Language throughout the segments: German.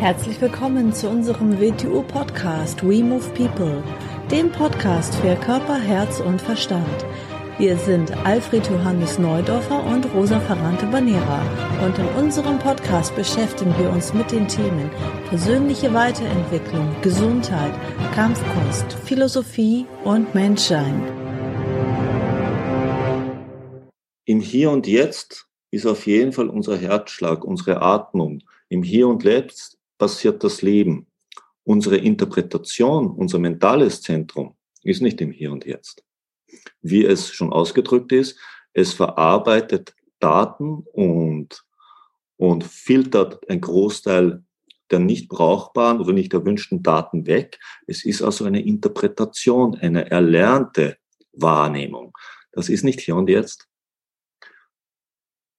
Herzlich willkommen zu unserem WTU-Podcast We Move People, dem Podcast für Körper, Herz und Verstand. Wir sind Alfred Johannes Neudorfer und Rosa Ferrante Banera und in unserem Podcast beschäftigen wir uns mit den Themen persönliche Weiterentwicklung, Gesundheit, Kampfkunst, Philosophie und Menschsein. Im Hier und Jetzt ist auf jeden Fall unser Herzschlag, unsere Atmung. Im Hier und Jetzt passiert das Leben. Unsere Interpretation, unser mentales Zentrum ist nicht im Hier und Jetzt. Wie es schon ausgedrückt ist, es verarbeitet Daten und, und filtert einen Großteil der nicht brauchbaren oder nicht erwünschten Daten weg. Es ist also eine Interpretation, eine erlernte Wahrnehmung. Das ist nicht hier und jetzt.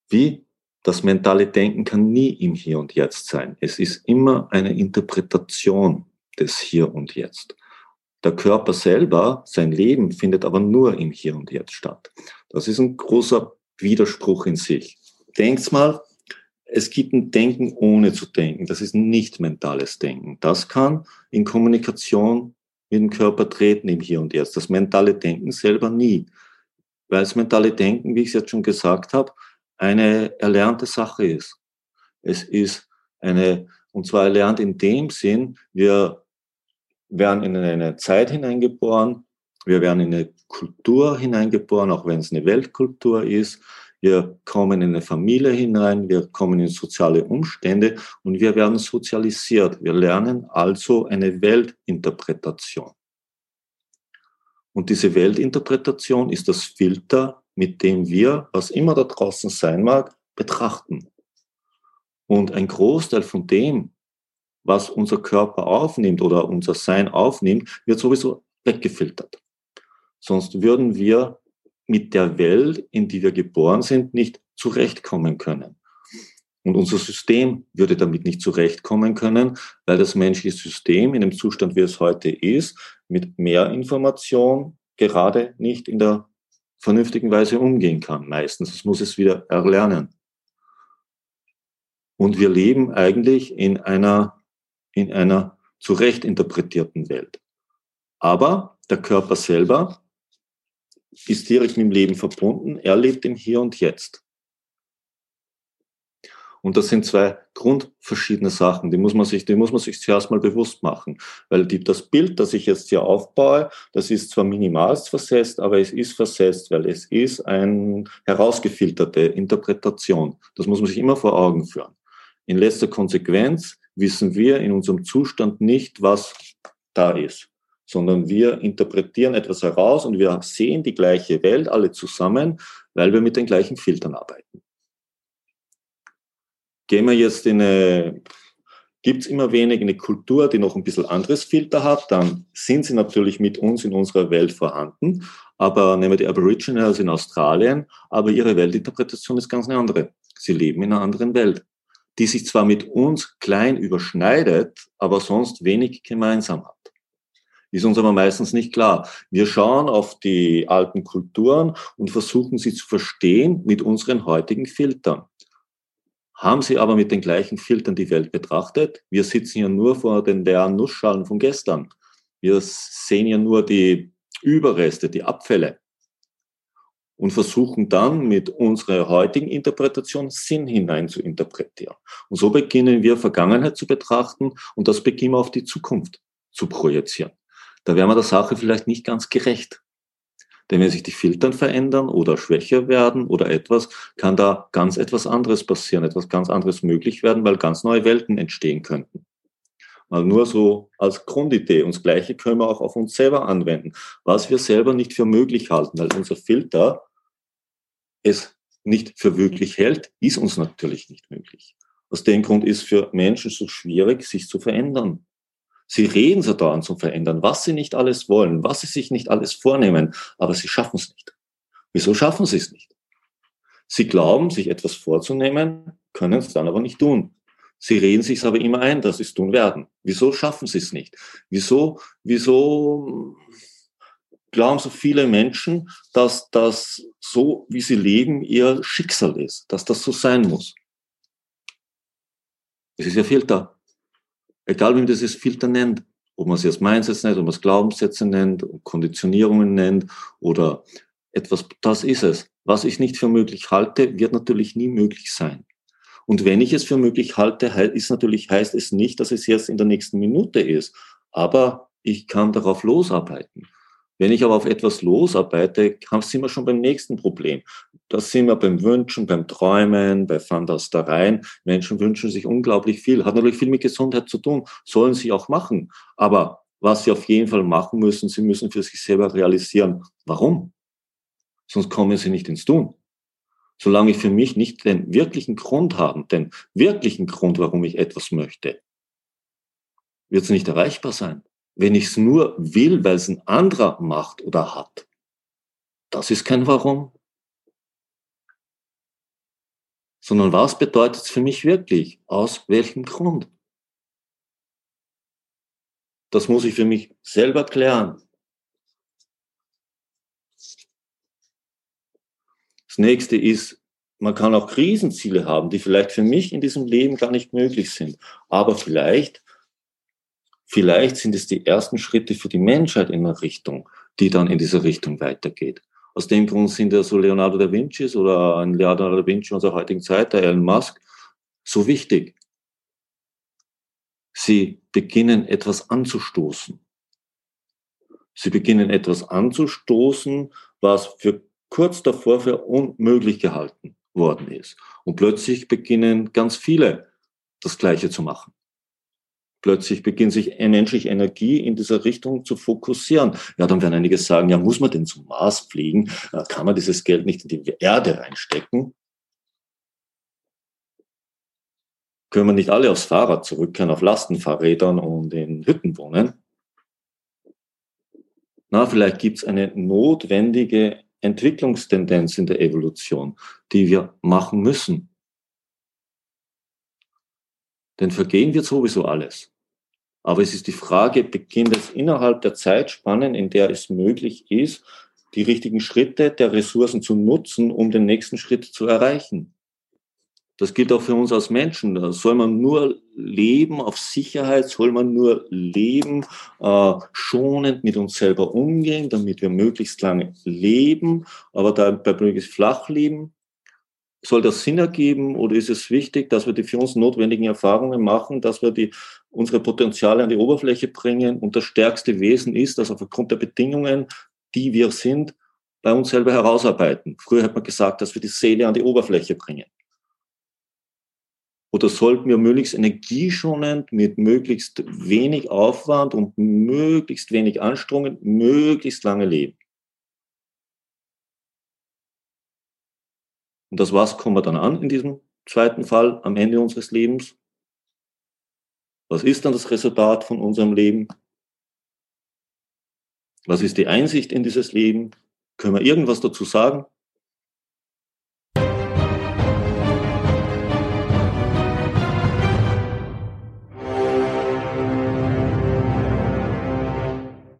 Wie das mentale Denken kann nie im Hier und Jetzt sein. Es ist immer eine Interpretation des Hier und Jetzt. Der Körper selber, sein Leben findet aber nur im Hier und Jetzt statt. Das ist ein großer Widerspruch in sich. Denkt mal, es gibt ein Denken ohne zu denken. Das ist nicht mentales Denken. Das kann in Kommunikation mit dem Körper treten im Hier und Jetzt. Das mentale Denken selber nie. Weil das mentale Denken, wie ich es jetzt schon gesagt habe, eine erlernte Sache ist. Es ist eine, und zwar erlernt in dem Sinn, wir werden in eine Zeit hineingeboren, wir werden in eine Kultur hineingeboren, auch wenn es eine Weltkultur ist. Wir kommen in eine Familie hinein, wir kommen in soziale Umstände und wir werden sozialisiert. Wir lernen also eine Weltinterpretation. Und diese Weltinterpretation ist das Filter mit dem wir, was immer da draußen sein mag, betrachten. Und ein Großteil von dem, was unser Körper aufnimmt oder unser Sein aufnimmt, wird sowieso weggefiltert. Sonst würden wir mit der Welt, in die wir geboren sind, nicht zurechtkommen können. Und unser System würde damit nicht zurechtkommen können, weil das menschliche System in dem Zustand, wie es heute ist, mit mehr Information gerade nicht in der vernünftigen Weise umgehen kann. Meistens das muss es wieder erlernen. Und wir leben eigentlich in einer, in einer zurecht interpretierten Welt. Aber der Körper selber ist direkt mit dem Leben verbunden. Er lebt im Hier und Jetzt. Und das sind zwei grundverschiedene Sachen, die muss man sich, die muss man sich zuerst mal bewusst machen. Weil die, das Bild, das ich jetzt hier aufbaue, das ist zwar minimalst versetzt, aber es ist versetzt, weil es ist eine herausgefilterte Interpretation. Das muss man sich immer vor Augen führen. In letzter Konsequenz wissen wir in unserem Zustand nicht, was da ist, sondern wir interpretieren etwas heraus und wir sehen die gleiche Welt alle zusammen, weil wir mit den gleichen Filtern arbeiten. Gehen wir jetzt in eine, gibt es immer wenig eine Kultur, die noch ein bisschen anderes Filter hat, dann sind sie natürlich mit uns in unserer Welt vorhanden. Aber nehmen wir die Aboriginals in Australien, aber ihre Weltinterpretation ist ganz eine andere. Sie leben in einer anderen Welt, die sich zwar mit uns klein überschneidet, aber sonst wenig gemeinsam hat. Ist uns aber meistens nicht klar. Wir schauen auf die alten Kulturen und versuchen sie zu verstehen mit unseren heutigen Filtern haben sie aber mit den gleichen Filtern die Welt betrachtet. Wir sitzen ja nur vor den leeren Nussschalen von gestern. Wir sehen ja nur die Überreste, die Abfälle und versuchen dann mit unserer heutigen Interpretation Sinn hinein zu interpretieren. Und so beginnen wir Vergangenheit zu betrachten und das beginnen wir auf die Zukunft zu projizieren. Da wären wir der Sache vielleicht nicht ganz gerecht. Denn wenn sich die Filtern verändern oder schwächer werden oder etwas, kann da ganz etwas anderes passieren, etwas ganz anderes möglich werden, weil ganz neue Welten entstehen könnten. Mal nur so als Grundidee. Und das Gleiche können wir auch auf uns selber anwenden. Was wir selber nicht für möglich halten, weil unser Filter es nicht für möglich hält, ist uns natürlich nicht möglich. Aus dem Grund ist für Menschen so schwierig, sich zu verändern. Sie reden so daran zu verändern, was sie nicht alles wollen, was sie sich nicht alles vornehmen, aber sie schaffen es nicht. Wieso schaffen sie es nicht? Sie glauben, sich etwas vorzunehmen, können es dann aber nicht tun. Sie reden sich aber immer ein, dass sie es tun werden. Wieso schaffen sie es nicht? Wieso, wieso glauben so viele Menschen, dass das so, wie sie leben, ihr Schicksal ist, dass das so sein muss? Es ist ja Filter. Egal, wie man dieses Filter nennt. Ob man es jetzt Mindsets nennt, ob man es Glaubenssätze nennt, Konditionierungen nennt oder etwas, das ist es. Was ich nicht für möglich halte, wird natürlich nie möglich sein. Und wenn ich es für möglich halte, ist natürlich, heißt es nicht, dass es jetzt in der nächsten Minute ist. Aber ich kann darauf losarbeiten. Wenn ich aber auf etwas losarbeite, sind wir schon beim nächsten Problem. Das sind wir beim Wünschen, beim Träumen, bei Fantastereien. Menschen wünschen sich unglaublich viel. Hat natürlich viel mit Gesundheit zu tun. Sollen sie auch machen. Aber was sie auf jeden Fall machen müssen, sie müssen für sich selber realisieren. Warum? Sonst kommen sie nicht ins Tun. Solange ich für mich nicht den wirklichen Grund habe, den wirklichen Grund, warum ich etwas möchte, wird es nicht erreichbar sein. Wenn ich es nur will, weil es ein anderer macht oder hat, das ist kein Warum. Sondern was bedeutet es für mich wirklich? Aus welchem Grund? Das muss ich für mich selber klären. Das nächste ist, man kann auch Krisenziele haben, die vielleicht für mich in diesem Leben gar nicht möglich sind. Aber vielleicht Vielleicht sind es die ersten Schritte für die Menschheit in eine Richtung, die dann in diese Richtung weitergeht. Aus dem Grund sind ja so Leonardo da Vinci oder ein Leonardo da Vinci unserer heutigen Zeit, der Elon Musk, so wichtig. Sie beginnen etwas anzustoßen. Sie beginnen etwas anzustoßen, was für kurz davor für unmöglich gehalten worden ist. Und plötzlich beginnen ganz viele das Gleiche zu machen. Plötzlich beginnt sich menschliche Energie in dieser Richtung zu fokussieren. Ja, dann werden einige sagen, ja, muss man denn zum Mars fliegen? Kann man dieses Geld nicht in die Erde reinstecken? Können wir nicht alle aufs Fahrrad zurückkehren, auf Lastenfahrrädern und in Hütten wohnen? Na, vielleicht gibt es eine notwendige Entwicklungstendenz in der Evolution, die wir machen müssen. Denn vergehen wird sowieso alles. Aber es ist die Frage, beginnt es innerhalb der Zeitspannen, in der es möglich ist, die richtigen Schritte der Ressourcen zu nutzen, um den nächsten Schritt zu erreichen. Das gilt auch für uns als Menschen. Soll man nur leben auf Sicherheit, soll man nur leben, äh, schonend mit uns selber umgehen, damit wir möglichst lange leben, aber dabei möglichst flach leben. Soll das Sinn ergeben oder ist es wichtig, dass wir die für uns notwendigen Erfahrungen machen, dass wir die, unsere Potenziale an die Oberfläche bringen und das stärkste Wesen ist, dass aufgrund der Bedingungen, die wir sind, bei uns selber herausarbeiten. Früher hat man gesagt, dass wir die Seele an die Oberfläche bringen. Oder sollten wir möglichst energieschonend, mit möglichst wenig Aufwand und möglichst wenig Anstrengung, möglichst lange leben? Und das was kommen wir dann an in diesem zweiten Fall am Ende unseres Lebens? Was ist dann das Resultat von unserem Leben? Was ist die Einsicht in dieses Leben? Können wir irgendwas dazu sagen?